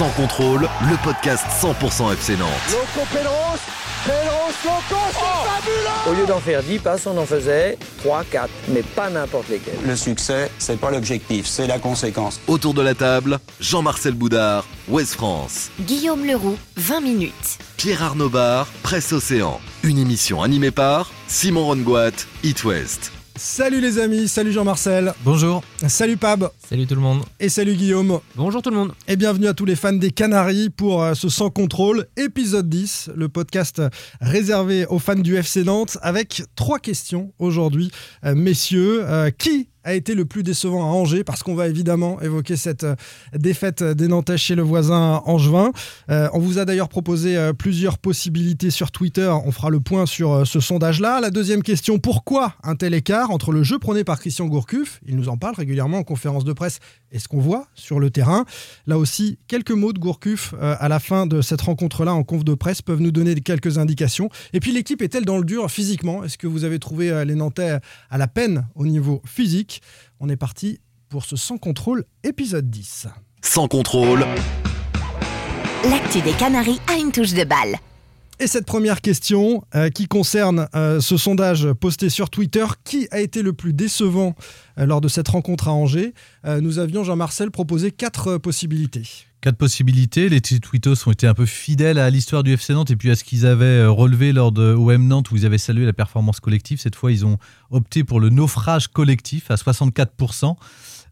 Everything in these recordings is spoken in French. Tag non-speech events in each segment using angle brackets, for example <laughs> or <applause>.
Sans contrôle, le podcast 100% FC Nantes. Loco Pedros, Pedros, Loco, c'est fabuleux Au lieu d'en faire 10 passes, on en faisait 3, 4, mais pas n'importe lesquels. Le succès, c'est pas l'objectif, c'est la conséquence. Autour de la table, Jean-Marcel Boudard, Ouest France. Guillaume Leroux, 20 minutes. Pierre Arnaud Bar, Presse Océan. Une émission animée par Simon Rongoat, It West. Salut les amis, salut Jean-Marcel. Bonjour. Salut Pab. Salut tout le monde. Et salut Guillaume. Bonjour tout le monde. Et bienvenue à tous les fans des Canaries pour euh, ce Sans Contrôle, épisode 10, le podcast réservé aux fans du FC Nantes avec trois questions aujourd'hui. Euh, messieurs, euh, qui a été le plus décevant à Angers parce qu'on va évidemment évoquer cette euh, défaite des Nantais chez le voisin Angevin. Euh, on vous a d'ailleurs proposé euh, plusieurs possibilités sur Twitter. On fera le point sur ce sondage-là. La deuxième question, pourquoi un tel écart entre le jeu prôné par Christian Gourcuff, il nous en parle régulièrement en conférence de presse, et ce qu'on voit sur le terrain. Là aussi, quelques mots de Gourcuff à la fin de cette rencontre-là en conf de presse peuvent nous donner quelques indications. Et puis l'équipe est-elle dans le dur physiquement? Est-ce que vous avez trouvé les Nantais à la peine au niveau physique? On est parti pour ce Sans contrôle épisode 10. Sans contrôle, L'actu des Canaries a une touche de balle. Et cette première question euh, qui concerne euh, ce sondage posté sur Twitter, qui a été le plus décevant euh, lors de cette rencontre à Angers Euh, Nous avions, Jean-Marcel, proposé quatre euh, possibilités. Quatre possibilités. Les tweetos ont été un peu fidèles à l'histoire du FC Nantes et puis à ce qu'ils avaient euh, relevé lors de OM Nantes où ils avaient salué la performance collective. Cette fois, ils ont opté pour le naufrage collectif à 64%.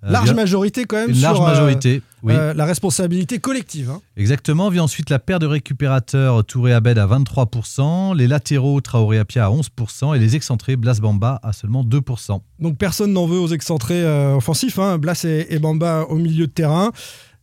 Euh, Large majorité quand même Une sur large euh, majorité, oui. euh, la responsabilité collective. hein. Exactement. Vient ensuite la paire de récupérateurs Touré Abed à 23%, les latéraux Traoré Apia à 11% et les excentrés Blas Bamba à seulement 2%. Donc personne n'en veut aux excentrés offensifs, hein, Blas et, et Bamba au milieu de terrain.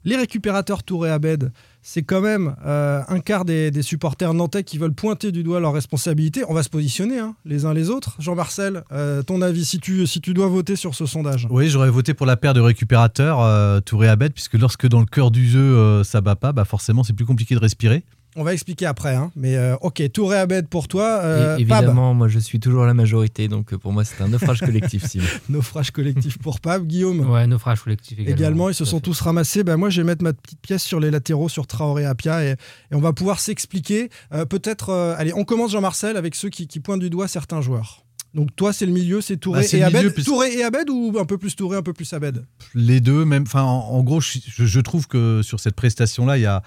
Les récupérateurs Touré Abed, c'est quand même euh, un quart des, supporters nantais qui veulent pointer du doigt leurs responsabilités. On va se positionner hein, les uns les autres. Jean-Marcel, euh, ton avis si tu, dois voter sur ce sondage Oui, j'aurais voté pour la paire de récupérateurs euh, Touré Abed, puisque lorsque dans le cœur du jeu ça bat pas, bah forcément c'est plus compliqué de respirer. On va expliquer après. hein. Mais euh, ok, Touré Abed pour toi. euh, évidemment, moi je suis toujours la majorité, donc euh, pour moi c'est un naufrage collectif. Pab, <laughs> naufrage collectif pour Pab. Guillaume Ouais, naufrage collectif également. également. Ils se sont fait. tous ramassés. Ben moi, je vais mettre ma petite pièce sur les latéraux, sur Traoré et Apia, et, et on va pouvoir s'expliquer. Euh, Peut-être, euh, allez, on commence Jean-Marcel avec ceux qui, qui pointent du doigt certains joueurs. Donc toi, c'est le milieu, c'est Touré Bah, et Abed. milieu, puisque- Touré et Abed ou un peu plus Touré, un peu plus Abed? Les deux, même. Enfin, en, en gros, je, trouve que sur cette prestation-là, il y a,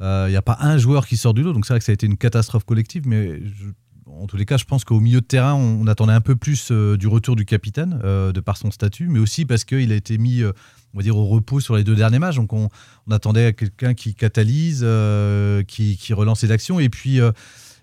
il y a pas un joueur qui sort du lot. Donc c'est vrai que ça a été une catastrophe collective, mais en tous les cas, je pense qu'au milieu de terrain, on, attendait un peu plus euh, du retour du capitaine, euh, de par son statut, mais aussi parce qu'il a été mis, euh, on va dire, au repos sur les deux derniers matchs. Donc on, on attendait quelqu'un qui catalyse, euh, qui, qui relance les actions. Et puis, euh,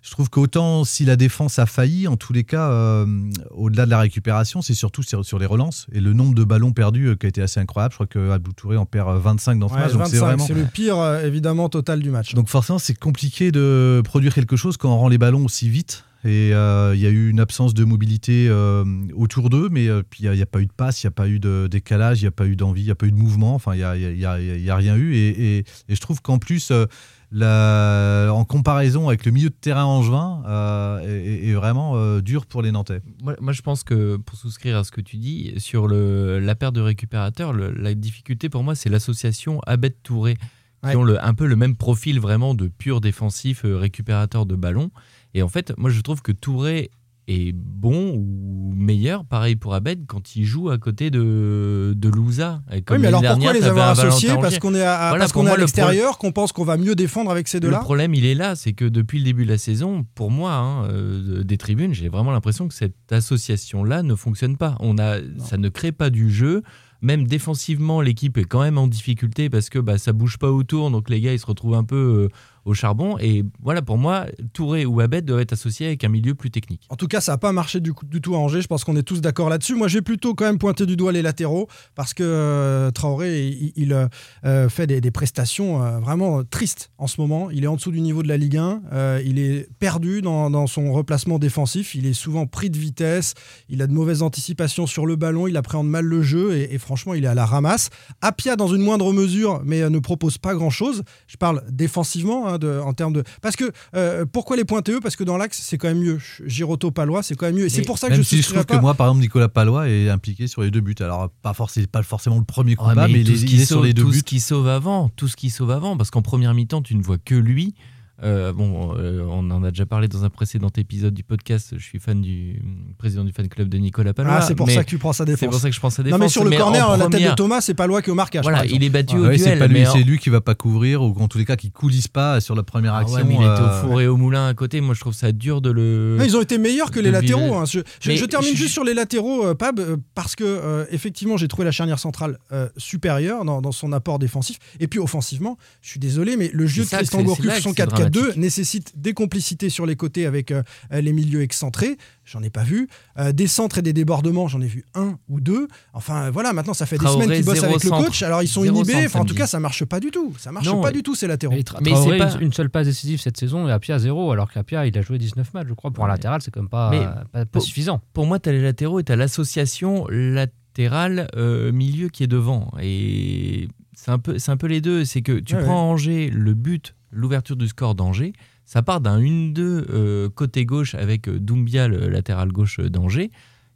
je trouve qu'autant si la défense a failli, en tous les cas, euh, au-delà de la récupération, c'est surtout sur, sur les relances et le nombre de ballons perdus euh, qui a été assez incroyable. Je crois que Abdou Touré en perd euh, 25 dans ce Ouais, match. Donc c'est 25, vraiment. c'est le pire, euh, évidemment, total du match. Donc forcément, c'est compliqué de produire quelque chose quand on rend les ballons aussi vite. Et euh, il y a eu une absence de mobilité euh, autour d'eux, mais euh, il n'y a, pas eu de passe, il n'y a pas eu de décalage, il n'y a pas eu d'envie, il n'y a pas eu de mouvement, enfin il n'y a, rien eu. Et, et- et je trouve qu'en plus, euh, la- en comparaison avec le milieu de terrain angevin, euh, est, est vraiment euh, dur pour les Nantais. Moi, moi, je pense que pour souscrire à ce que tu dis, sur le, la paire de récupérateurs, le- la difficulté pour moi c'est l'association Abed-Touré, qui Ouais. ont le, un peu le même profil vraiment de pur défensif euh, récupérateur de ballon. Et en fait, moi je trouve que Touré est bon ou meilleur, pareil pour Abed, quand il joue à côté de, de Louza. Oui, mais alors pourquoi les avoir associés Parce qu'on est à, Voilà, parce pour qu'on est moi, à le l'extérieur, qu'on pense qu'on va mieux défendre avec ces Le deux-là problème, il est là, c'est que depuis le début de la saison, pour moi, hein, euh, des tribunes, j'ai vraiment l'impression que cette association-là ne fonctionne pas. On a, ça ne crée pas du jeu. Même défensivement, l'équipe est quand même en difficulté parce que bah, ça bouge pas autour, donc les gars ils se retrouvent un peu euh, au charbon. Et voilà, pour moi, Touré ou Abed doivent être associés avec un milieu plus technique. En tout cas, ça n'a pas marché du, tout à Angers. Je pense qu'on est tous d'accord là-dessus. Moi, j'ai plutôt quand même pointé du doigt les latéraux parce que euh, Traoré, il, euh, euh, fait des, prestations vraiment tristes en ce moment. Il est en dessous du niveau de la Ligue 1. Euh, il est perdu dans, son replacement défensif. Il est souvent pris de vitesse. Il a de mauvaises anticipations sur le ballon. Il appréhende mal le jeu et, franchement, il est à la ramasse. Apia, dans une moindre mesure, mais ne propose pas grand-chose. Je parle défensivement. hein, hein, de, en termes de. Parce que euh, pourquoi les pointer eux Parce que dans l'axe, c'est quand même mieux. Giroto, Palois, c'est quand même mieux. Et c'est pour ça que Même je si je trouve pas. que moi, par exemple, Nicolas Palois est impliqué sur les deux buts. Alors, pas, forcément, pas forcément le premier Ouais, combat, mais, tout il ce est, qui il est sauve, sur les deux tout buts. ce qui sauve avant, tout ce qui sauve avant, parce qu'en première mi-temps, tu ne vois que lui. Euh, bon, euh, on en a déjà parlé dans un précédent épisode du podcast. Je suis fan du président du fan club de Nicolas Palois. Ah, c'est pour ça que tu prends sa défense. C'est pour ça que je prends sa défense. Non, mais sur le mais corner, la tête de Thomas, c'est Palois qui est au marquage. Voilà, il est battu ah au duel. C'est lui, qui va pas couvrir ou en tous les cas qui coulisse pas sur la première ah action. Mais il était au euh, four et au moulin à côté. Moi, je trouve ça dur de le. Ils ont été meilleurs que les latéraux. Hein. Je, termine juste sur les latéraux, Pab, parce que effectivement, j'ai trouvé la charnière centrale supérieure dans, son apport défensif et puis offensivement. Je suis désolé, mais le jeu de Christian Gourcuff, son 4-4 deux nécessite des complicités sur les côtés avec euh, les milieux excentrés. J'en ai pas vu. Euh, des centres et des débordements, j'en ai vu un ou deux. Enfin euh, voilà, maintenant ça fait des semaines qu'ils bossent avec le coach. Alors ils sont inhibés. Enfin, en tout cas, ça marche pas du tout. Ça marche pas du tout, c'est latéraux. Mais, mais c'est pas une seule passe décisive cette saison et Apia zéro. Alors qu'Apia, il a joué 19 matchs, je crois. Pour un latéral, c'est quand même pas, suffisant. Pour moi, tu as les latéraux et tu as l'association latéral euh, milieu qui est devant. Et c'est un peu, un peu les deux. C'est que tu prends ouais. Angers, le but l'ouverture du score d'Angers, ça part d'un 1-2 euh, côté gauche avec euh, Doumbia, le latéral gauche d'Angers,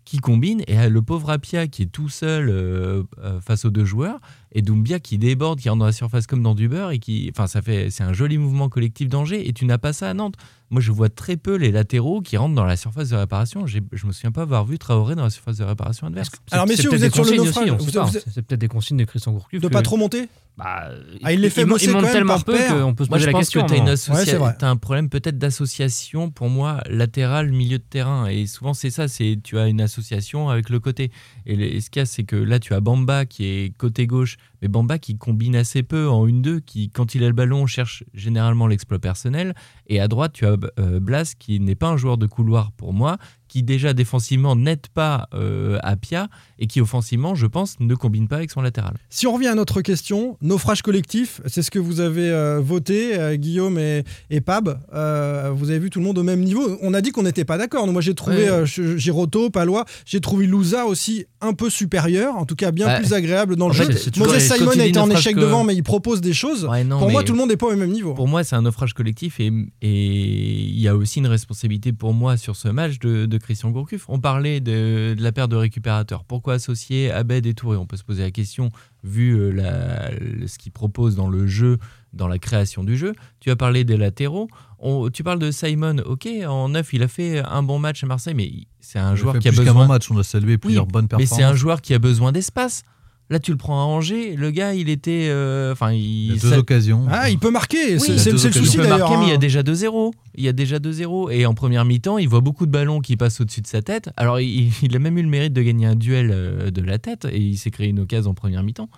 qui combine. Et euh, le pauvre Apia qui est tout seul euh, face aux deux joueurs. Et Doumbia qui déborde, qui rentre dans la surface comme dans du beurre. Et qui, enfin, ça fait, c'est un joli mouvement collectif d'Angers. Et tu n'as pas ça à Nantes. Moi, je vois très peu les latéraux qui rentrent dans la surface de réparation. J'ai- Je me souviens pas avoir vu Traoré dans la surface de réparation adverse. Alors, C'est messieurs, peut-être vous êtes sur le naufrage. aussi, on Vous- sait pas. vous- C'est c'est peut-être des consignes de Christian Gourcuff. De que- pas trop monter Bah, Ah, il les fait bosser quand même tellement par peu qu'on peut se Moi, poser je la pense question. que tu as, une. Ouais, t'as un problème peut-être d'association, pour moi, latéral, milieu de terrain. Et souvent, c'est ça, c'est tu as une association avec le côté. Et, le- et ce qu'il y a, c'est que là, tu as Bamba qui est côté gauche, mais Bamba qui combine assez peu en 1-2, qui, quand il a le ballon, cherche généralement l'exploit personnel. Et à droite, tu as euh, Blas, qui n'est pas un joueur de couloir pour moi, qui déjà défensivement n'aide pas euh, Apia, et qui offensivement, je pense, ne combine pas avec son latéral. Si on revient à notre question, naufrage collectif, c'est ce que vous avez euh, voté, euh, Guillaume et, et Pab. Euh, vous avez vu tout le monde au même niveau. On a dit qu'on n'était pas d'accord. Moi, j'ai trouvé Ouais. Giroto, Palois. J'ai trouvé Louza aussi un peu supérieur, en tout cas bien Bah, plus agréable dans le jeu. Moses Simon a été en échec que- devant, mais il propose des choses. Ouais, non, Pour moi, tout le monde n'est pas au même niveau. Pour moi, c'est un naufrage collectif et et il y a aussi une responsabilité pour moi sur ce match de, de Christian Gourcuff. On parlait de, de la paire de récupérateurs. Pourquoi associer Abed et Touré? On peut se poser la question, vu euh, la- ce qu'il propose dans le jeu, dans la création du jeu. Tu as parlé des latéraux. On- tu parles de Simon, ok, en neuf, il a fait un bon match à Marseille, mais c'est un il joueur qui a besoin. match, on a salué plusieurs bonnes mais c'est un joueur qui a besoin d'espace. Là, tu le prends à Angers, le gars, il était. euh, Enfin, Il a deux ça- occasions. Ah, il peut marquer. Oui, c'est le souci il peut d'ailleurs. marquer, mais il y a hein. déjà 2-0. Il y a déjà 2-0. Et en première mi-temps, il voit beaucoup de ballons qui passent au-dessus de sa tête. Alors, il, il a même eu le mérite de gagner un duel euh, de la tête et il s'est créé une occasion en première mi-temps.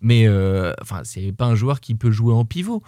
Mais euh, enfin, c'est pas un joueur qui peut jouer en pivot.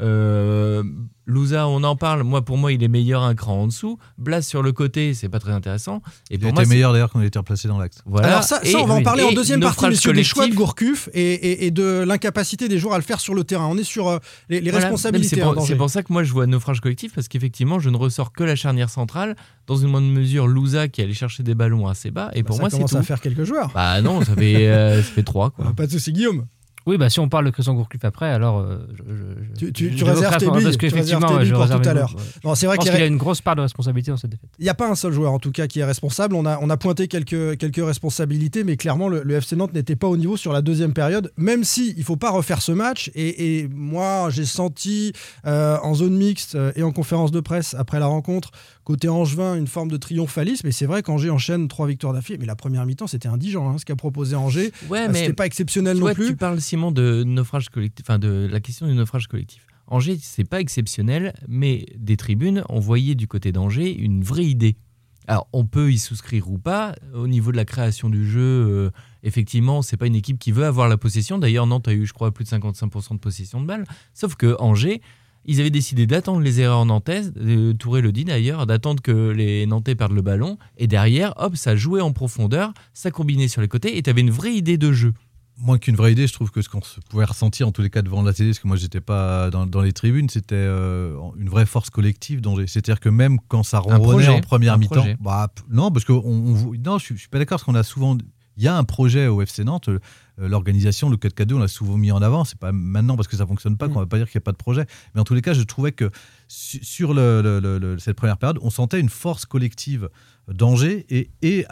Euh, Louza, on en parle. Moi, pour moi, il est meilleur un cran en dessous. Blas sur le côté, c'est pas très intéressant. Et Il pour moi, été c'est- meilleur d'ailleurs quand il était replacé dans l'axe. Voilà. Alors ça, ça, Et- on va en parler en deuxième partie, messieurs, des choix de. Gourcuff et, et- et de l'incapacité des joueurs à le faire sur le terrain. On est sur euh, les, les Voilà. responsabilités. C'est hein, pour, c'est pour ça que moi je vois naufrage collectif parce qu'effectivement je ne ressors que la charnière centrale dans une moindre mesure Louza qui allait chercher des ballons assez bas et Bah, pour ça moi c'est commence tout. à faire quelques joueurs. Bah non ça fait euh, ça fait trois <laughs> quoi. Pas de souci, Guillaume. Oui, bah si on parle de Christian Gourcuff après, alors. euh, je- Tu- tu- je tu réserves tes billes, Parce qu'effectivement, ouais, billes je pour réserve tout à mes l'heure. billes, ouais. Non, c'est Je vrai pense qu'il y a une grosse part de responsabilité dans cette défaite. il n'y a pas un seul joueur en tout cas qui est responsable. On a, on a pointé quelques, quelques responsabilités, mais clairement le, le FC Nantes n'était pas au niveau sur la deuxième période, même si il faut pas refaire ce match. Et, et moi, j'ai senti euh, en zone mixte euh, et en conférence de presse après la rencontre, côté Angevin, une forme de triomphalisme. Et c'est vrai qu'Angers enchaîne trois victoires d'affilée. Mais la première mi-temps, c'était indigent hein, ce qu'a proposé Angers. Ouais Euh, mais C'était pas exceptionnel non plus. tu parles Simon de naufrage collectif, enfin de la question du naufrage collectif. Angers c'est pas exceptionnel mais des tribunes on voyait du côté d'Angers une vraie idée. Alors on peut y souscrire ou pas au niveau de la création du jeu. euh, effectivement c'est pas une équipe qui veut avoir la possession. D'ailleurs Nantes a eu je crois plus de 55% de possession de balle. Sauf que Angers ils avaient décidé d'attendre les erreurs nantaises, Touré le dit d'ailleurs, d'attendre que les Nantais perdent le ballon, et derrière, hop, ça jouait en profondeur, ça combinait sur les côtés, et tu avais une vraie idée de jeu. Moins qu'une vraie idée, je trouve que ce qu'on pouvait ressentir en tous les cas devant la télé, parce que moi j'étais pas dans, dans les tribunes, c'était euh, une vraie force collective. C'est-à-dire que même quand ça ronronnait projet, en première mi-temps, bah, non, parce que on, on- non, je, je suis pas d'accord parce qu'on a souvent il y a un projet au FC Nantes. euh, L'organisation, le 4K2, on l'a souvent mis en avant. C'est pas maintenant parce que ça fonctionne pas qu'on va pas dire qu'il n'y a pas de projet. Mais en tous les cas, je trouvais que su- sur le- le- le- le- cette première période, on sentait une force collective d'Angers et, et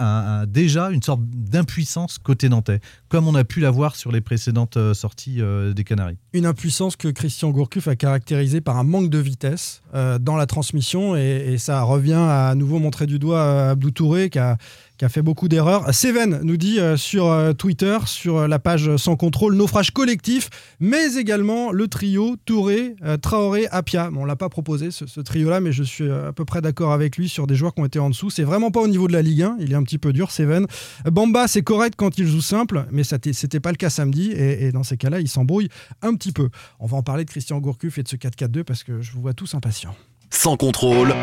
déjà une sorte d'impuissance côté nantais, comme on a pu l'avoir sur les précédentes euh, sorties euh, des Canaries. Une impuissance que Christian Gourcuff a caractérisée par un manque de vitesse euh, dans la transmission et, ça revient à, nouveau montrer du doigt Abdou Touré qui a, qui a fait beaucoup d'erreurs. Seven nous dit sur Twitter, sur la page Sans Contrôle, naufrage collectif, mais également le trio Touré, Traoré, Apia. Bon, on l'a pas proposé ce, ce trio-là, mais je suis à peu près d'accord avec lui sur des joueurs qui ont été en dessous. C'est vraiment pas au niveau de la Ligue 1, il est un petit peu dur, Seven. Bamba, c'est correct quand il joue simple, mais ça c'était pas le cas samedi, et, et dans ces cas-là, il s'embrouille un petit peu. On va en parler de Christian Gourcuff et de ce 4-4-2 parce que je vous vois tous impatients. Sans contrôle,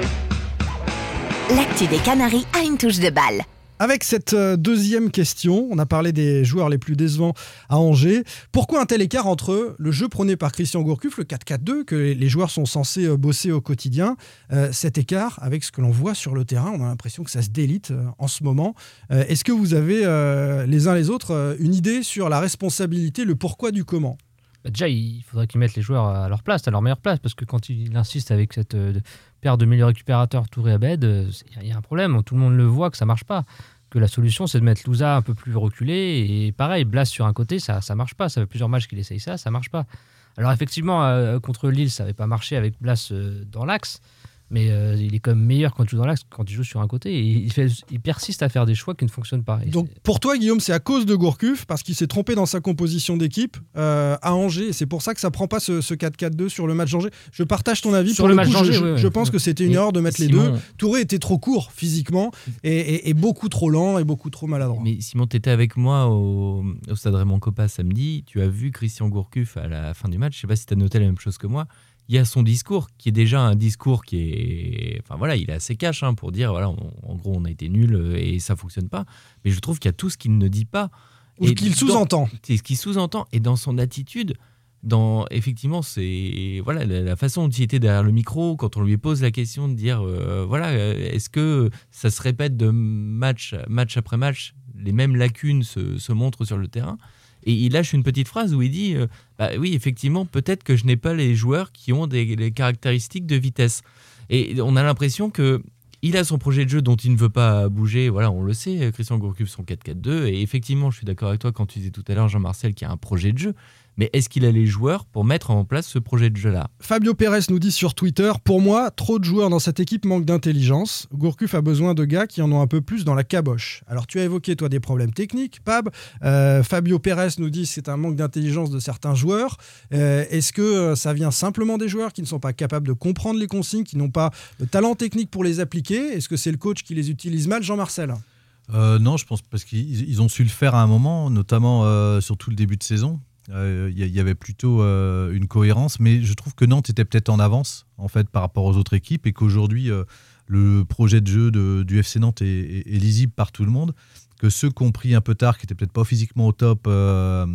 L'actu des Canaries a une touche de balle. Avec cette euh, deuxième question, on a parlé des joueurs les plus décevants à Angers. Pourquoi un tel écart entre le jeu prôné par Christian Gourcuff, le 4-4-2, que les- joueurs sont censés euh, bosser au quotidien, euh, cet écart avec ce que l'on voit sur le terrain? On a l'impression que ça se délite en ce moment. Est-ce que vous avez les uns les autres une idée sur la responsabilité, le pourquoi du comment? Bah, déjà, il faudrait qu'ils mettent les joueurs à leur place, à leur meilleure place, parce que quand il insiste avec cette paire de milieux récupérateurs Touré Abed, il y, a un problème. Tout le monde le voit que ça marche pas. Que la solution, c'est de mettre Louza un peu plus reculé. Et pareil, Blas sur un côté, ça ça marche pas. Ça fait plusieurs matchs qu'il essaye ça, ça marche pas. Alors effectivement, euh, contre Lille, ça n'avait pas marché avec Blas euh, dans l'axe. Mais euh, il est quand même meilleur quand il joue dans l'axe quand il joue sur un côté. Et il, fait- il persiste à faire des choix qui ne fonctionnent pas. Et Donc pour toi, Guillaume, c'est à cause de Gourcuff, parce qu'il s'est trompé dans sa composition d'équipe euh, à Angers. C'est pour ça que ça prend pas ce, ce 4-4-2 sur le match d'Angers. Je partage ton avis. Sur pour le le match coup, je, d'Angers, je- oui, oui. je pense que c'était une erreur de mettre les deux. Touré était trop court physiquement et, et- et beaucoup trop lent et beaucoup trop maladroit. Mais Simon, tu étais avec moi au, au stade Raymond Coppa samedi. Tu as vu Christian Gourcuff à la fin du match. Je sais pas si tu as noté la même chose que moi. Il y a son discours qui est déjà un discours qui est. Enfin voilà, il est assez cash hein, pour dire voilà, on- en gros, on a été nul et ça fonctionne pas. Mais je trouve qu'il y a tout ce qu'il ne dit pas. Ou Et qu'il sous-entend. C'est ce qu'il sous-entend. Et dans son attitude, dans effectivement, c'est voilà la, la façon dont il était derrière le micro quand on lui pose la question de dire euh, voilà, euh, est-ce que ça se répète de match match après match, les mêmes lacunes se, se montrent sur le terrain. Et il lâche une petite phrase où il dit euh, bah oui, effectivement, peut-être que je n'ai pas les joueurs qui ont des, caractéristiques de vitesse. Et on a l'impression que il a son projet de jeu dont il ne veut pas bouger. Voilà, on le sait, Christian Gourcuff, son 4-4-2. Et effectivement, je suis d'accord avec toi quand tu disais tout à l'heure, Jean-Marcel, qu'il y a un projet de jeu. Mais est-ce qu'il a les joueurs pour mettre en place ce projet de jeu-là? Fabio Pérez nous dit sur Twitter Pour moi, trop de joueurs dans cette équipe manquent d'intelligence. Gourcuff a besoin de gars qui en ont un peu plus dans la caboche. Alors, tu as évoqué, toi, des problèmes techniques, Pab. Euh, Fabio Pérez nous dit c'est un manque d'intelligence de certains joueurs. Euh, Est-ce que euh, ça vient simplement des joueurs qui ne sont pas capables de comprendre les consignes, qui n'ont pas le talent technique pour les appliquer? Est-ce que c'est le coach qui les utilise mal, Jean-Marcel? Euh, non, je pense parce qu'ils ils ont su le faire à un moment, notamment euh, sur tout le début de saison. Euh, Il y, y avait plutôt euh, une cohérence, mais je trouve que Nantes était peut-être en avance en fait par rapport aux autres équipes et qu'aujourd'hui euh, le projet de jeu de- du FC Nantes est, lisible par tout le monde. Que ceux qui ont pris un peu tard, qui n'étaient peut-être pas physiquement au top euh,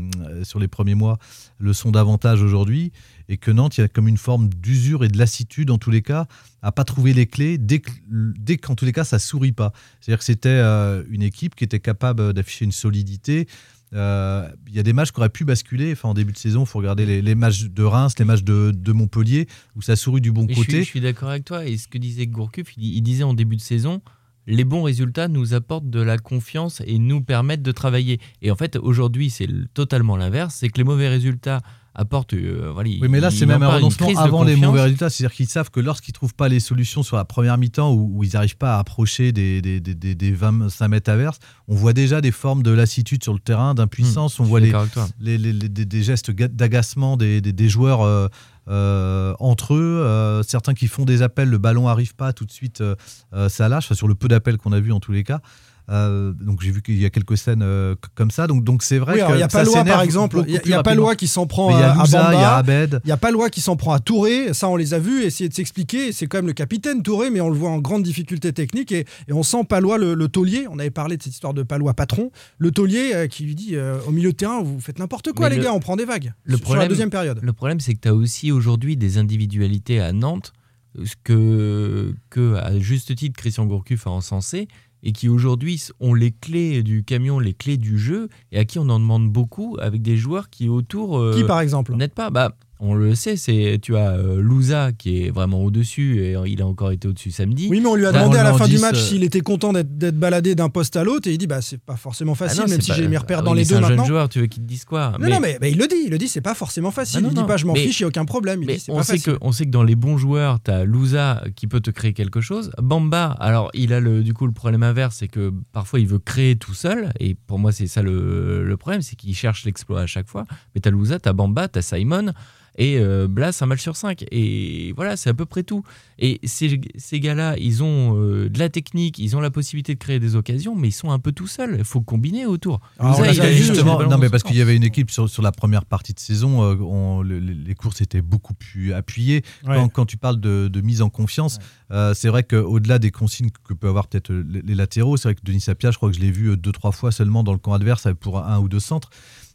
sur les premiers mois, le sont davantage aujourd'hui. Et que Nantes, il y a comme une forme d'usure et de lassitude en tous les cas, à pas trouver les clés dès que- dès qu'en tous les cas ça sourit pas. C'est-à-dire que c'était euh, une équipe qui était capable d'afficher une solidité. Euh, Il y a des matchs qui auraient pu basculer. Enfin, en début de saison, il faut regarder les, les matchs de Reims, les matchs de, de Montpellier, où ça sourit du bon côté. je suis d'accord avec toi. Et ce que disait Gourcuff, il, il disait en début de saison les bons résultats nous apportent de la confiance et nous permettent de travailler. Et en fait, aujourd'hui, c'est le- totalement l'inverse c'est que les mauvais résultats apportent. euh, voilà, Oui, mais là, c'est même un renoncement avant les mauvais résultats. C'est-à-dire qu'ils savent que lorsqu'ils ne trouvent pas les solutions sur la première mi-temps où, où ils n'arrivent pas à approcher des, des, des, des- des 25 mètres averses, on voit déjà des formes de lassitude sur le terrain, d'impuissance. Hmm, on voit les, les, les- les- des, gestes ga- d'agacement des, des- des joueurs euh, euh, entre eux. Euh, certains qui font des appels, le ballon arrive pas, tout de suite euh, euh, ça lâche, Enfin, sur le peu d'appels qu'on a vu en tous les cas. Euh, donc j'ai vu qu'il y a quelques scènes euh, comme ça. Donc donc c'est vrai Oui, il y a Palois, s'énerve par exemple. Il y a, y rapidement. Palois qui s'en prend à, a à Louza, il y a. Abed. Il y a Palois qui s'en prend à Touré, ça on les a vus essayer de s'expliquer. C'est quand même le capitaine Touré, mais on le voit en grande difficulté technique. Et, et on sent Palois le, le taulier. On avait parlé de cette histoire de Palois patron. Le taulier euh, qui lui dit euh, au milieu de terrain, vous faites n'importe quoi, Mais les le- gars, on prend des vagues. Le sur problème, la deuxième période. Le problème, c'est que tu as aussi aujourd'hui des individualités à Nantes, ce que, que à juste titre Christian Gourcuff a encensé. Et qui aujourd'hui ont les clés du camion, les clés du jeu, et à qui on en demande beaucoup avec des joueurs qui autour euh, Qui par exemple? n'aident pas. Bah, on le sait, c'est tu as euh, Louza qui est vraiment au-dessus et il a encore été au-dessus samedi. Oui, mais on lui a demandé à la fin du match euh, s'il était content d'être baladé d'un poste à l'autre et il dit bah c'est pas forcément Ah facile non, même si pas- j'ai mes repères Ah dans oui, les deux un maintenant. jeune joueur, tu veux qu'il te dise quoi Non, Mais- non, mais, il le dit, il le dit, c'est pas forcément facile. Ah non, il dit pas je m'en fiche, il a aucun problème. Il Mais dit c'est on pas sait, facile. que, on sait que dans les bons joueurs, tu as Louza qui peut te créer quelque chose. Bamba, alors il a le, du coup le problème inverse, c'est que parfois il veut créer tout seul. Et pour moi, c'est ça le, le problème, c'est qu'il cherche l'exploit à chaque fois. Mais tu as Louza, tu as Bamba, tu as Simon. Et euh, Blas, un match sur 5. Et voilà, c'est à peu près tout. Et ces, ces gars-là, ils ont euh, de la technique, ils ont la possibilité de créer des occasions, mais ils sont un peu tout seuls. Il faut combiner autour. Ah, on Louza, l'a il a vu, juste justement, non, mais parce qu'il y avait une équipe sur, sur la première partie de saison, euh, on- le- les, courses étaient beaucoup plus appuyées. Ouais. Quand, quand tu parles de, de mise en confiance, euh, c'est vrai qu'au-delà des consignes que peuvent avoir peut-être les, les latéraux, c'est vrai que Denis Sapia, je crois que je l'ai vu deux, trois fois seulement dans le camp adverse pour un ou deux centres.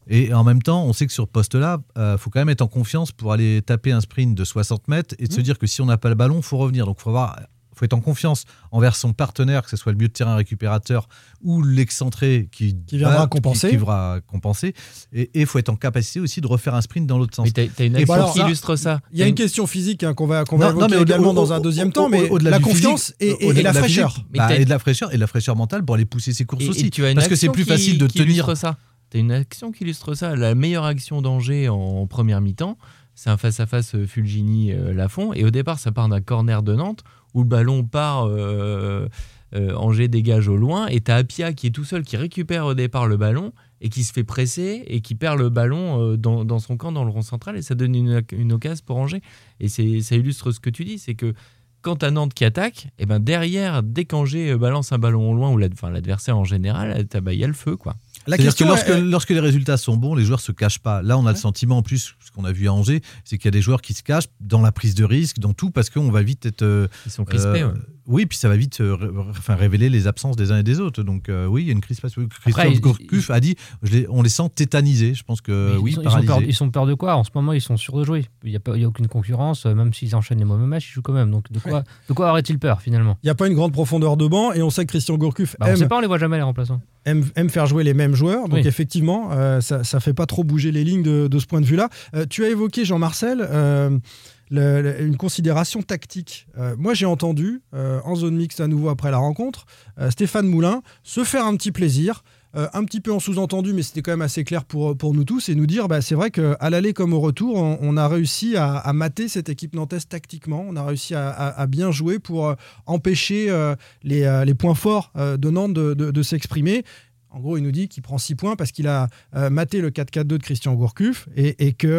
Et en même temps, on sait que sur ce poste-là, il faut quand même être en confiance pour aller taper un sprint de 60 mètres et de Mmh. se dire que si on n'a pas le ballon, il faut revenir. Donc il faut avoir faut être en confiance envers son partenaire, que ce soit le milieu de terrain récupérateur ou l'excentré qui, Qui viendra compenser. Qui, qui viendra compenser. Et il faut être en capacité aussi de refaire un sprint dans l'autre sens. Mais t'as t'as une Et action alors, qui ça, illustre ça. Il y a une question physique hein, qu'on va, qu'on va Non, évoquer également au- dans un deuxième au- temps, au- mais au-delà la confiance physique, et, et- la de fraîcheur. physique, bah, et de la fraîcheur et de la fraîcheur mentale pour aller pousser ses courses Et- aussi. et tu as une Parce que c'est plus facile de tenir. ça. Tu as une action qui illustre ça. La meilleure action d'Angers en première mi-temps, c'est un face-à-face euh, Fulgini-Lafont. Et au départ, ça part d'un corner de Nantes où le ballon part, euh, euh, Angers dégage au loin. Et tu as Apia qui est tout seul, qui récupère au départ le ballon et qui se fait presser et qui perd le ballon euh, dans, son camp, dans le rond central. Et ça donne une, occasion pour Angers. Et ça illustre ce que tu dis c'est que quand tu Nantes qui attaque, et ben derrière, dès qu'Angers euh, balance un ballon au loin, ou l'adversaire en général, t'as- il y a le feu. quoi. La que lorsque, elle- lorsque les résultats sont bons, les joueurs se cachent pas. Là, on a le sentiment, en plus, ce qu'on a vu à Angers, c'est qu'il y a des joueurs qui se cachent dans la prise de risque, dans tout, parce qu'on va vite être. euh, Ils sont crispés. euh, ouais. Oui, puis ça va vite euh, enfin, révéler les absences des uns et des autres. Donc, euh, oui, il y a une crispation. Christophe Gourcuff a dit je on les sent tétanisés. Je pense que oui, ils, sont, ils, sont paralysés. peur, ils sont peur de quoi? En ce moment, ils sont sûrs de jouer. Il n'y a, pas- il y a aucune concurrence. euh, Même s'ils enchaînent les mauvais matchs, ils jouent quand même. Donc, de quoi, de quoi aurait-il peur finalement? Il n'y a pas une grande profondeur de banc et on sait que Christian Gourcuff bah, On ne sait aime, pas, on les voit jamais les remplaçants. aime, aime faire jouer les mêmes joueurs. Donc Oui. effectivement, euh, ça ne fait pas trop bouger les lignes de, de ce point de vue-là. Euh, tu as évoqué, Jean-Marcel, euh, une considération tactique. Euh, moi, j'ai entendu, euh, en zone mixte à nouveau après la rencontre, euh, Stéphane Moulin se faire un petit plaisir. un petit peu en sous-entendu, mais c'était quand même assez clair pour, pour nous tous, et nous dire, bah, c'est vrai qu'à l'aller comme au retour, on, a réussi à, mater cette équipe nantaise tactiquement, on a réussi à, bien jouer pour empêcher les, points forts de Nantes de s'exprimer. En gros, il nous dit qu'il prend 6 points parce qu'il a euh, maté le 4-4-2 de Christian Gourcuff et, et qu'il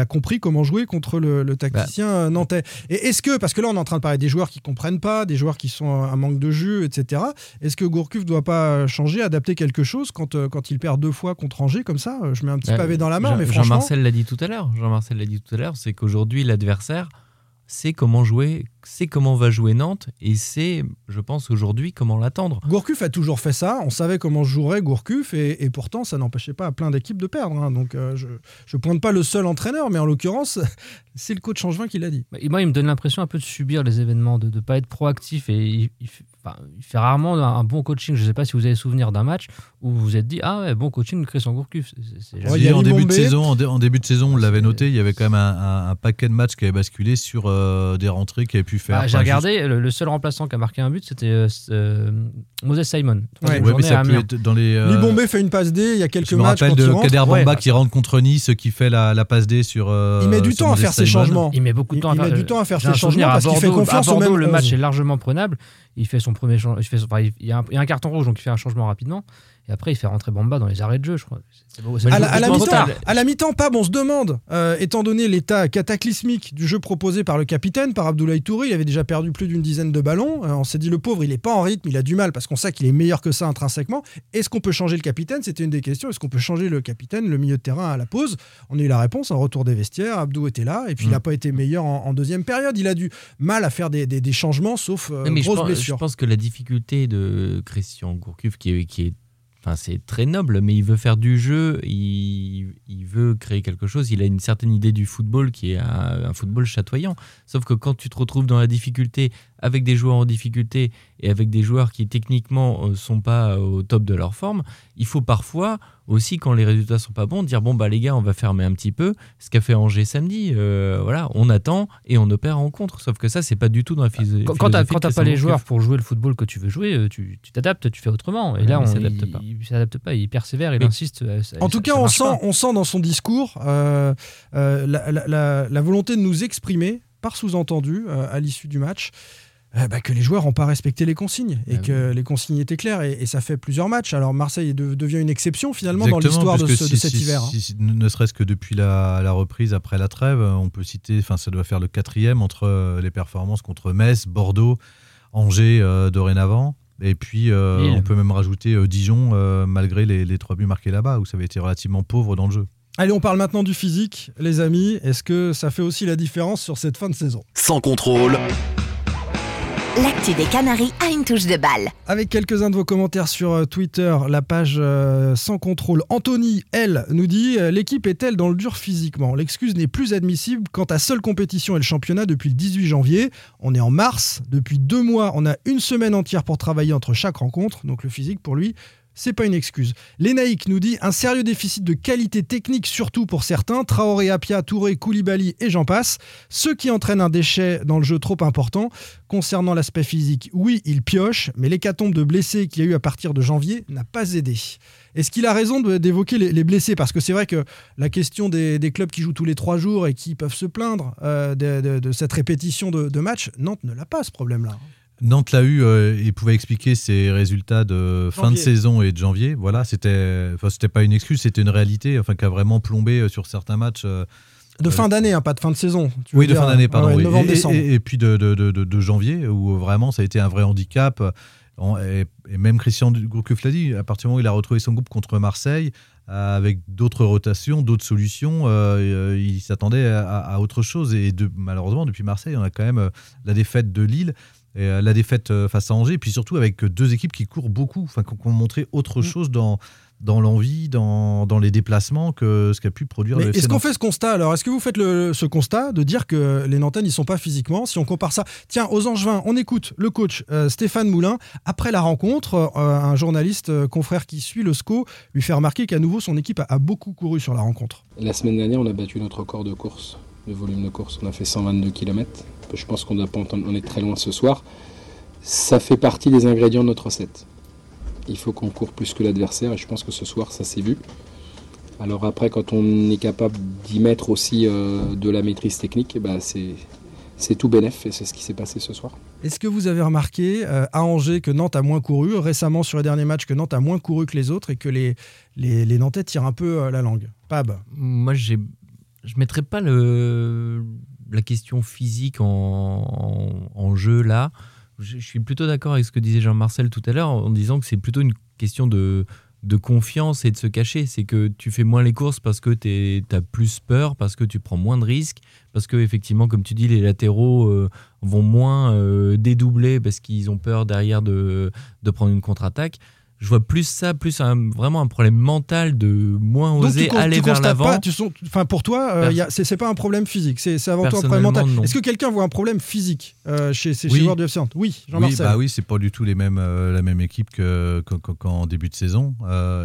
a compris comment jouer contre le, le tacticien euh, nantais. Et est-ce que, parce que là, on est en train de parler des joueurs qui comprennent pas, des joueurs qui sont un manque de jeu, etc. Est-ce que Gourcuff doit pas changer, adapter quelque chose quand, euh, quand il perd deux fois contre Angers comme ça? Euh, Je mets un petit Ouais, pavé dans la main, Jean- mais franchement. Jean-Marcel l'a dit tout à l'heure. Jean-Marcel l'a dit tout à l'heure, c'est qu'aujourd'hui l'adversaire sait comment jouer, sait comment va jouer Nantes et sait, je pense aujourd'hui, comment l'attendre. Gourcuff a toujours fait ça. On savait comment jouerait Gourcuff et, et pourtant ça n'empêchait pas à plein d'équipes de perdre. hein. Donc euh, je ne pointe pas le seul entraîneur, mais en l'occurrence, <laughs> c'est le coach Changevin qui l'a dit. Et moi, il me donne l'impression un peu de subir les événements, de ne pas être proactif. Et il, il fait- enfin, il fait rarement un, un bon coaching. Je ne sais pas si vous avez souvenir d'un match où vous vous êtes dit Ah ouais, bon coaching de Christian Gourcuff. C'est- c'est jamais- Ouais, Si, il y a en, début de saison, en, dé- en début de saison, on l'avait C'est- noté, il y avait quand même un, un- un paquet de matchs qui avait basculé sur euh, des rentrées qui avaient pu faire. Ah, J'ai regardé, le, le seul remplaçant qui a marqué un but, c'était euh, euh, Moses Simon. Troisième Ouais, mais ça à peut être dans les. euh, Libombé fait une passe D il y a quelques Je me matchs rappelle il de rentre. Kader Bamba Ouais, bah, qui rentre contre Nice, qui fait la, la passe D sur. euh, Il met du temps à Moses faire ses Simon. changements. Il met beaucoup de Il- temps à il faire, met du temps à faire ses changements à parce qu'il fait confiance à au même le match 11. est largement prenable. Il fait son premier il fait son- enfin, il y a un, il y a un carton rouge donc il fait un changement rapidement et après il fait rentrer Bamba dans les arrêts de jeu, je crois. C'est beau- c'est À la, à la trop mi-temps, tard. à la mi-temps, Pab, on se demande, euh, étant donné l'état cataclysmique du jeu proposé par le capitaine, par Abdoulaye Touré, il avait déjà perdu plus d'une dizaine de ballons. Euh, on s'est dit, le pauvre, il n'est pas en rythme, il a du mal parce qu'on sait qu'il est meilleur que ça intrinsèquement. Est-ce qu'on peut changer le capitaine? C'était une des questions. Est-ce qu'on peut changer le capitaine, le milieu de terrain à la pause? On a eu la réponse, un retour des vestiaires. Abdou était là et puis il Mm. n'a pas été meilleur en, en deuxième période. Il a du mal à faire des, des- des changements, sauf euh, mais je grosse pense, je blessure. pense que la difficulté de Christian Gourcuff, qui est, qui est Enfin, c'est très noble, mais il veut faire du jeu, il, veut créer quelque chose. Il a une certaine idée du football qui est un football chatoyant. Sauf que quand tu te retrouves dans la difficulté avec des joueurs en difficulté et avec des joueurs qui techniquement ne sont pas au top de leur forme, il faut parfois aussi quand les résultats sont pas bons dire bon bah les gars on va fermer un petit peu ce qu'a fait Angers samedi voilà on attend et on opère en contre. Sauf que ça c'est pas du tout dans la philosophie quand, quand t'as pas les joueurs pour jouer le football que tu veux jouer tu t'adaptes tu, fais autrement. Et là on s'adapte pas. il s'adapte pas il persévère il insiste en tout cas on sent on sent dans son discours la, la, la, volonté de nous exprimer par sous-entendu à l'issue du match euh, bah, que les joueurs n'ont pas respecté les consignes et ah que les consignes étaient claires. Et, ça fait plusieurs matchs. Alors Marseille devient une exception finalement dans l'histoire de, cet hiver. Hein. ne serait-ce que depuis la, reprise après la trêve, on peut citer, enfin ça doit faire le quatrième entre euh, les performances contre Metz, Bordeaux, Angers euh, dorénavant. Et puis, on peut même rajouter Dijon, malgré les, les, trois buts marqués là-bas, où ça avait été relativement pauvre dans le jeu. Allez, on parle maintenant du physique, les amis. Est-ce que ça fait aussi la différence sur cette fin de saison? Sans contrôle l'actu des Canaries a une touche de balle. Avec quelques-uns de vos commentaires sur euh, Twitter, la page euh, sans contrôle, Anthony, elle, nous dit euh, L'équipe est-elle dans le dur physiquement? L'excuse n'est plus admissible quant à seule compétition et le championnat depuis le 18 janvier. On est en mars. Depuis deux mois, on a une semaine entière pour travailler entre chaque rencontre. Donc le physique, pour lui, c'est pas une excuse. Lénaïque nous dit un sérieux déficit de qualité technique, surtout pour certains. Traoré, Apia, Touré, Koulibaly et j'en passe. Ce qui entraîne un déchet dans le jeu trop important. Concernant l'aspect physique, oui, il pioche, mais l'hécatombe de blessés qu'il y a eu à partir de janvier n'a pas aidé. Est-ce qu'il a raison d'évoquer les, blessés? Parce que c'est vrai que la question des, clubs qui jouent tous les trois jours et qui peuvent se plaindre euh, de, cette répétition de, de matchs, Nantes ne l'a pas ce problème-là. Nantes l'a eu euh, et pouvait expliquer ses résultats de fin de saison et de janvier. Voilà, c'était, enfin, c'était pas une excuse, c'était une réalité, enfin, qui a vraiment plombé euh, sur certains matchs. Euh, de fin d'année, hein, pas de fin de saison. oui, de fin d'année, pardon. et, puis de, de, de, janvier, où vraiment ça a été un vrai handicap. Et, même Christian Gourcuff l'a dit, à partir du moment où il a retrouvé son groupe contre Marseille, avec d'autres rotations, d'autres solutions, il s'attendait à, à, autre chose. Et malheureusement, depuis Marseille, on a quand même la défaite de Lille et euh, la défaite euh, face à Angers, et puis surtout avec deux équipes qui courent beaucoup, enfin qui ont montré autre mm. chose dans, dans l'envie, dans, dans, les déplacements que ce qu'a pu produire Mais Est-ce qu'on fait ce constat alors? Est-ce que vous faites le, ce constat de dire que les Nantais n'y sont pas physiquement? Si on compare ça, tiens, aux Angevins, on écoute le coach euh, Stéphane Moulin. Après la rencontre, un journaliste confrère qui suit le SCO lui fait remarquer qu'à nouveau son équipe a, a, beaucoup couru sur la rencontre. La semaine dernière, on a battu notre record de course, le volume de course. On a fait 122 km. Je pense qu'on on est très loin ce soir. Ça fait partie des ingrédients de notre recette. Il faut qu'on court plus que l'adversaire et je pense que ce soir ça s'est vu. Alors après quand on est capable d'y mettre aussi euh, de la maîtrise technique, bah c'est c'est tout bénef et c'est ce qui s'est passé ce soir. Est-ce que vous avez remarqué euh, à Angers que Nantes a moins couru, récemment sur les derniers matchs que Nantes a moins couru que les autres et que les, les, les Nantais tirent un peu euh, la langue? Pab? Moi j'ai je mettrais pas la question physique en, jeu là. Je, suis plutôt d'accord avec ce que disait Jean-Marcel tout à l'heure en disant que c'est plutôt une question de, confiance et de se cacher. C'est que tu fais moins les courses parce que tu as plus peur, parce que tu prends moins de risques, parce que, effectivement, comme tu dis, les latéraux euh, vont moins euh, dédoubler parce qu'ils ont peur derrière de, de prendre une contre-attaque je vois plus ça, plus un, vraiment un problème mental de moins oser aller vers l'avant. Enfin, pour toi, euh, c'est pas un problème physique, c'est avant tout un problème mental. Est-ce que quelqu'un voit un problème physique euh, chez ces joueurs du FC Oui, Jean-Marcel. Oui, bah oui, c'est pas du tout les mêmes, euh, la même équipe qu'en début de saison.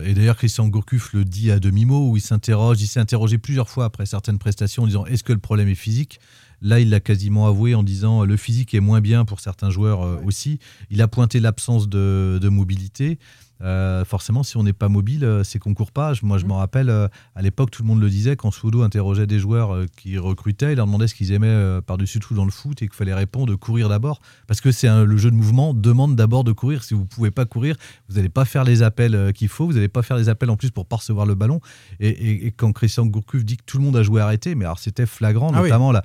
et d'ailleurs, Christian Gourcuff le dit à demi-mot, où il s'interroge, il s'est interrogé plusieurs fois après certaines prestations en disant est-ce que le problème est physique? Là, il l'a quasiment avoué en disant le physique est moins bien pour certains joueurs aussi. Il a pointé l'absence de, de, mobilité. Euh, forcément, si on n'est pas mobile, euh, c'est qu'on court pas. Moi, je mm. me rappelle, euh, à l'époque, tout le monde le disait, quand Soudo interrogeait des joueurs qui recrutaient, il leur demandait ce qu'ils aimaient par-dessus tout dans le foot et qu'il fallait répondre de courir d'abord. Parce que c'est le jeu de mouvement demande d'abord de courir. Si vous ne pouvez pas courir, vous n'allez pas faire les appels qu'il faut. Vous n'allez pas faire les appels en plus pour pas recevoir le ballon. Et, quand Christian Gourcuff dit que tout le monde a joué arrêté, mais alors c'était flagrant, ah notamment là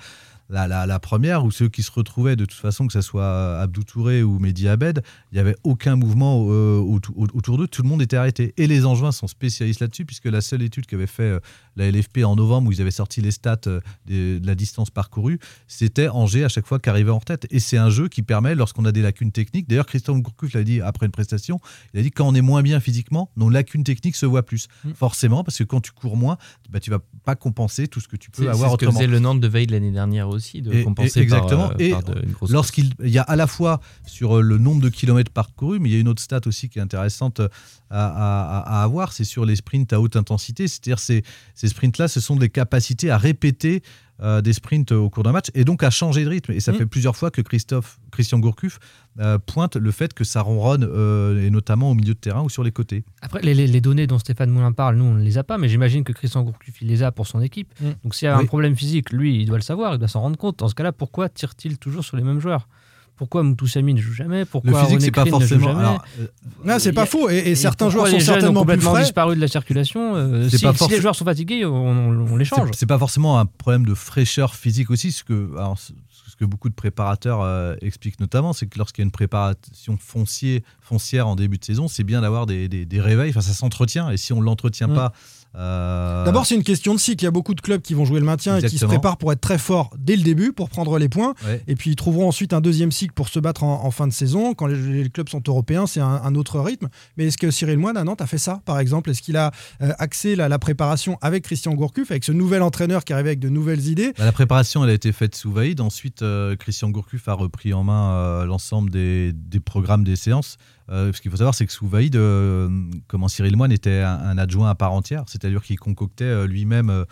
la, première, où ceux qui se retrouvaient de toute façon, que ce soit Abdou Touré ou Mehdi Abed, il n'y avait aucun mouvement euh, autour d'eux, tout le monde était arrêté. Et les Angevins sont spécialistes là-dessus, puisque la seule étude qu'avait fait euh, la LFP en novembre, où ils avaient sorti les stats euh, de, la distance parcourue, c'était Angers à chaque fois qu'arrivait en tête. Et c'est un jeu qui permet, lorsqu'on a des lacunes techniques, d'ailleurs Christophe Gourcuff l'a dit après une prestation, il a dit quand on est moins bien physiquement, nos lacunes techniques se voient plus. Mm. Forcément, parce que quand tu cours moins, bah, tu vas pas compenser tout ce que tu peux avoir autrement. C'est ce que faisait le Nantes de veille l'année dernière aussi aussi de Et- compenser et- exactement. par, euh, et par de- une grosse lorsqu'il il y a à la fois sur euh, le nombre de kilomètres parcourus, mais il y a une autre stat aussi qui est intéressante euh, à, à- à- à avoir, c'est sur les sprints à haute intensité. C'est-à-dire ces, ces sprints-là, ce sont des capacités à répéter euh, des sprints au cours d'un match et donc à changer de rythme. Et ça Mm. fait plusieurs fois que Christophe, Christian Gourcuff euh, pointe le fait que ça ronronne, euh, et notamment au milieu de terrain ou sur les côtés. Après, les, les- données dont Stéphane Moulin parle, nous, on ne les a pas, mais j'imagine que Christian Gourcuff, il les a pour son équipe. Mm. Donc s'il y a Oui. un problème physique, lui, il doit le savoir, il doit s'en rendre compte. Dans ce cas-là, pourquoi tire-t-il toujours sur les mêmes joueurs? Pourquoi Moutoussamy ne joue jamais? Pourquoi Le physique, c'est pas Krien ne joue forcément. jamais? alors, euh, Non, c'est pas a- faux. Et, et Et certains joueurs sont les jeunes ont certainement plus frais. disparu de la circulation. euh, C'est si, pas si les joueurs sont fatigués, on, on- on les change. C'est- C'est pas forcément un problème de fraîcheur physique aussi. Ce que, alors, ce ce que beaucoup de préparateurs euh, expliquent notamment, c'est que lorsqu'il y a une préparation foncier, foncière en début de saison, c'est bien d'avoir des, des- des réveils. Enfin, ça s'entretient. Et si on ne l'entretient Mm. pas. Euh, D'abord, c'est une question de cycle. Il y a beaucoup de clubs qui vont jouer le maintien et qui se préparent pour être très forts dès le début, pour prendre les points. ouais. Et puis, ils trouveront ensuite un deuxième cycle pour se battre en, en fin de saison. Quand les, les clubs sont européens, c'est un, un autre rythme. Mais est-ce que Cyril Moine à Nantes a fait ça, par exemple? Est-ce qu'il a euh, axé la, la préparation avec Christian Gourcuff, avec ce nouvel entraîneur qui arrivait avec de nouvelles idées? Bah, la préparation, elle a été faite sous Vaïd. Ensuite, euh, Christian Gourcuff a repris en main euh, l'ensemble des, des programmes des séances. Euh, ce qu'il faut savoir, c'est que sous Vaïd, euh, comment Cyril Moine était un, un adjoint à part entière, c'est-à-dire qu'il concoctait euh, lui-même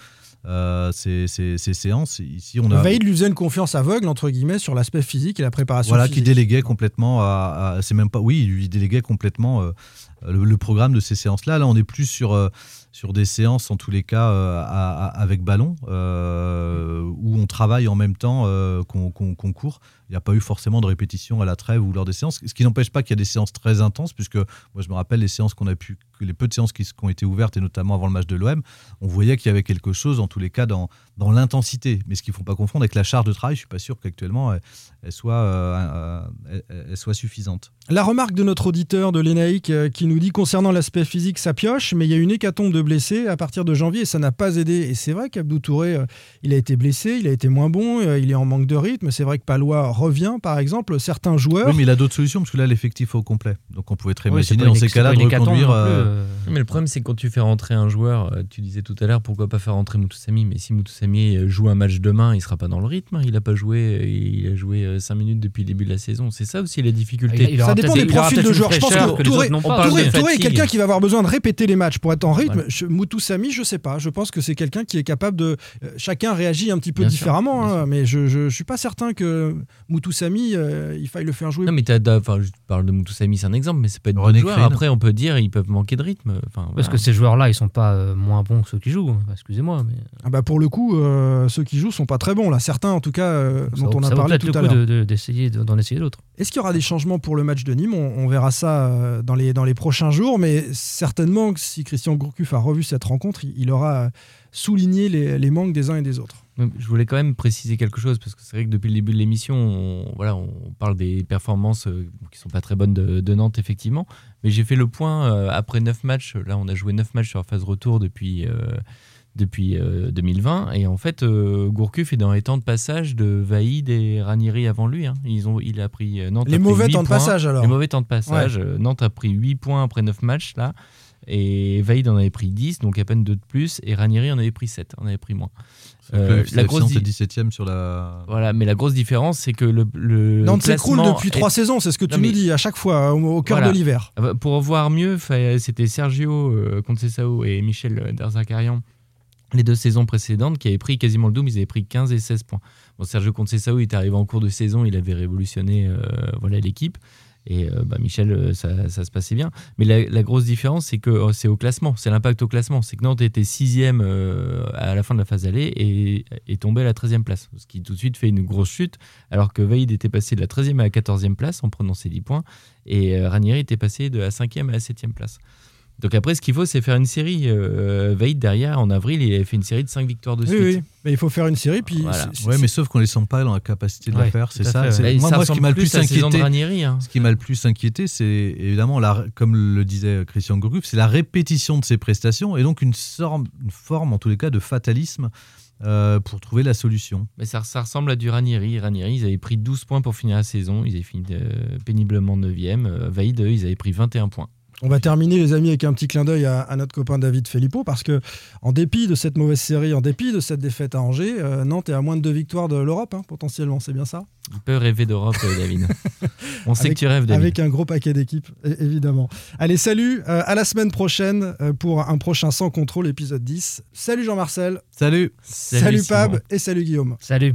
ses, ses- ses séances. Ici, on a Vaïd lui faisait une confiance aveugle, entre guillemets, sur l'aspect physique et la préparation voilà, qui déléguait complètement à, à- c'est même pas, oui, il lui déléguait complètement le, programme de ces séances-là. Là, on est plus sur euh, sur des séances en tous les cas euh, avec ballon euh, où on travaille en même temps qu'on court. Il n'y a pas eu forcément de répétition à la trêve ou lors des séances, ce qui n'empêche pas qu'il y a des séances très intenses, puisque moi je me rappelle les séances qu'on a pu, les peu de séances qui, qui ont été ouvertes et notamment avant le match de l'OM, on voyait qu'il y avait quelque chose en tous les cas dans, dans l'intensité. Mais ce qu'il ne faut pas confondre avec la charge de travail, je suis pas sûr qu'actuellement elle, elle soit, euh, euh, elle- elle soit suffisante. La remarque de notre auditeur de l'ENAIC euh, qui nous dit concernant l'aspect physique, ça pioche, mais il y a une hécatombe de blessés à partir de janvier et ça n'a pas aidé. Et c'est vrai qu'Abdou Touré, euh, il a été blessé, il a été moins bon, euh, il est en manque de rythme. C'est vrai que Palois revient, par exemple. Certains joueurs. Oui, mais il a d'autres solutions, parce que là l'effectif est au complet. Donc on pouvait très Oui, imaginer dans ces cas-là de reconduire. euh, euh, Mais le problème, c'est quand tu fais rentrer un joueur, euh, tu disais tout à l'heure, pourquoi pas faire rentrer Moutoussamy Mais si Moutoussamy euh, joue un match demain, il sera pas dans le rythme. hein. Il a pas joué, euh, il a joué 5 minutes depuis le début de la saison. C'est ça aussi la difficulté. Il- il ça dépend des profils de joueurs. Je pense que les Touré, Touré- Touré est quelqu'un qui va avoir besoin de répéter les matchs pour être en rythme. Ouais. Je- Moutoussamy, je sais pas. Je pense que c'est quelqu'un qui est capable de. euh, chacun réagit un petit peu Bien différemment, hein, mais je, je, je suis pas certain que Moutoussamy, euh, il faille le faire jouer. Non, mais enfin, je parle de Moutoussamy, c'est un exemple, mais c'est pas René joueur. Après, on peut dire ils peuvent manquer de rythme. Enfin, Parce que ces joueurs-là, ils sont pas euh, moins bons que ceux qui jouent. hein. Excusez-moi. Mais... Ah bah pour le coup, euh, ceux qui jouent sont pas très bons là. Certains, en tout cas, euh, dont vaut- on a parlé tout à l'heure. de- de- d'essayer de- d'en essayer d'autres. Est-ce qu'il y aura des changements pour le match de Nîmes? On, on verra ça euh, dans les, dans les prochains jours, mais certainement que si Christian Gourcuff a revu cette rencontre, il, il aura souligné les, les manques des uns et des autres. Je voulais quand même préciser quelque chose parce que c'est vrai que depuis le début de l'émission, on, voilà, on parle des performances qui sont pas très bonnes de, de Nantes effectivement, mais j'ai fait le point euh, après 9 matchs. Là, on a joué 9 matchs sur la phase retour depuis euh, depuis euh, 2020 et en fait, euh, Gourcuff est dans les temps de passage de Vaïd et Ranieri avant lui. hein. Ils ont, il a pris euh, Nantes a Les pris mauvais temps de points. passage alors. Les mauvais temps de passage. Euh, Nantes a pris 8 points après 9 matchs là. Et Vaïd en avait pris 10, donc à peine 2 de plus. Et Ranieri en avait pris 7, en avait pris moins. Euh, la grosse di- 17ème sur la. Voilà, mais la grosse différence, c'est que le, le Nantes s'écroule depuis est- trois saisons, c'est ce que tu Non, nous mais- dis à chaque fois, au, au cœur Voilà. de l'hiver. Pour voir mieux, c'était Sergio euh, Conceição et Michel Derzakarian les deux saisons précédentes qui avaient pris quasiment le double, ils avaient pris 15 et 16 points. Bon, Sergio Conceição, il est arrivé en cours de saison, il avait révolutionné euh, voilà l'équipe. Et euh, bah, Michel, euh, ça, se passait bien. Mais la, grosse différence, c'est que oh, c'est au classement, c'est l'impact au classement. C'est que Nantes était sixième à la fin de la phase aller et est tombé à la 13e place. Ce qui tout de suite fait une grosse chute, alors que Vaïd était passé de la 13e à la 14e place en prenant ses 10 points. Et Ranieri était passé de la 5e à la 7e place. Donc après, ce qu'il faut, c'est faire une série. Euh, Vaïd, derrière, en avril, il avait fait une série de 5 victoires de Oui, suite. oui, mais il faut faire une série. Puis Voilà. c'est- Ouais, c'est- mais sauf qu'on les sent pas dans la capacité de Ouais, le faire. C'est ça. Là, Moi, ça moi, ce qui m'a le plus la inquiété, Ranieri. hein. Ce qui m'a le plus inquiété, c'est évidemment, la, comme le disait Christian Gourcuff, c'est la répétition de ses prestations et donc une, sorte, une forme, en tous les cas, de fatalisme euh, pour trouver la solution. Mais ça, ça ressemble à du Ranieri. Ranieri, ils avaient pris 12 points pour finir la saison. Ils avaient fini euh, péniblement 9e. Euh, Vaïd, eux, ils avaient pris 21 points. On va terminer, les amis, avec un petit clin d'œil à, à notre copain David Filippo, parce que, en dépit de cette mauvaise série, en dépit de cette défaite à Angers, euh, Nantes est à moins de deux victoires de l'Europe, hein, potentiellement, c'est bien ça? Il peut rêver d'Europe, euh, David. <laughs> On sait Avec- que tu rêves, David. Avec un gros paquet d'équipes, évidemment. Allez, salut, euh, à la semaine prochaine pour un prochain Sans Contrôle, épisode 10. Salut Jean-Marcel, Salut salut, Simon. Pab et salut Guillaume. Salut.